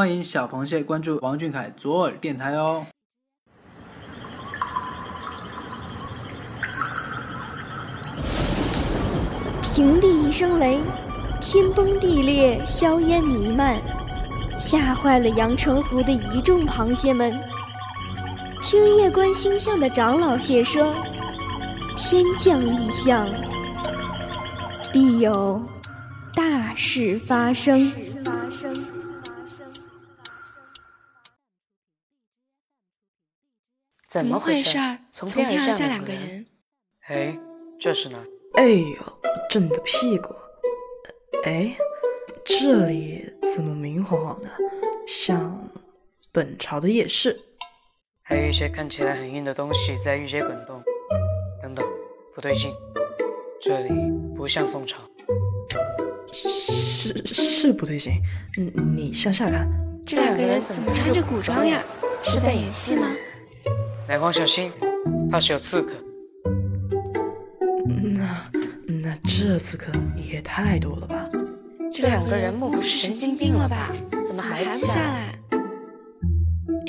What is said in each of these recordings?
欢迎小螃蟹关注王俊凯左耳电台哦。平地一声雷，天崩地裂，硝烟弥漫，吓坏了阳澄湖的一众螃蟹们。听夜观星象的长老蟹说，天降异象，必有大事发生。怎么回事？从天而下两个人。哎，这是哪？哎呦，朕的屁股！哎，这里怎么明晃晃的，像本朝的夜市？还有一些看起来很硬的东西在御街滚动。等等，不对劲，这里不像宋朝。是是不对劲，你你向下看。这两个人怎么穿着古装呀？是在演戏吗？奶黄小心，怕是有刺客。那那这刺客也太多了吧？这两个人莫不是神经病了吧？怎么还不下来？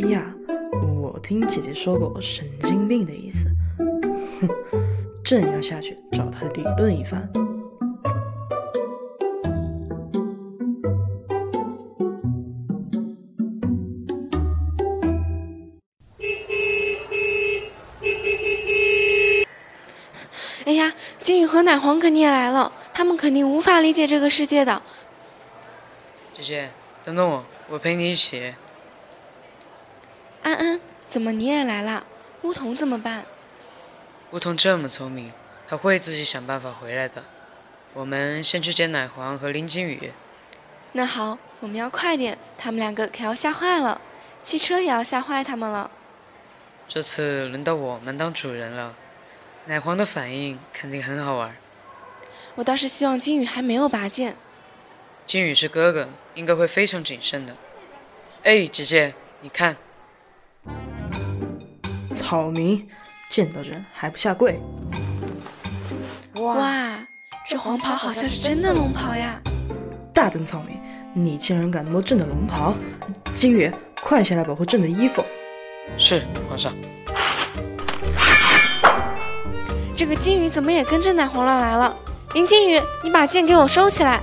呀，我听姐姐说过神经病的意思。哼，正要下去找他理论一番。金宇和奶黄肯定也来了，他们肯定无法理解这个世界的。姐姐，等等我，我陪你一起。安安，怎么你也来了？乌桐怎么办？乌桐这么聪明，他会自己想办法回来的。我们先去接奶黄和林金宇。那好，我们要快点，他们两个可要吓坏了，汽车也要吓坏他们了。这次轮到我们当主人了。奶黄的反应肯定很好玩。我倒是希望金宇还没有拔剑。金宇是哥哥，应该会非常谨慎的。哎，姐姐，你看，草民见到人还不下跪？哇，这黄袍好像是真的龙袍呀！大胆草民，你竟然敢摸朕的龙袍！金宇，快下来保护朕的衣服！是皇上。这个金鱼怎么也跟着奶黄乱来了？林金鱼，你把剑给我收起来！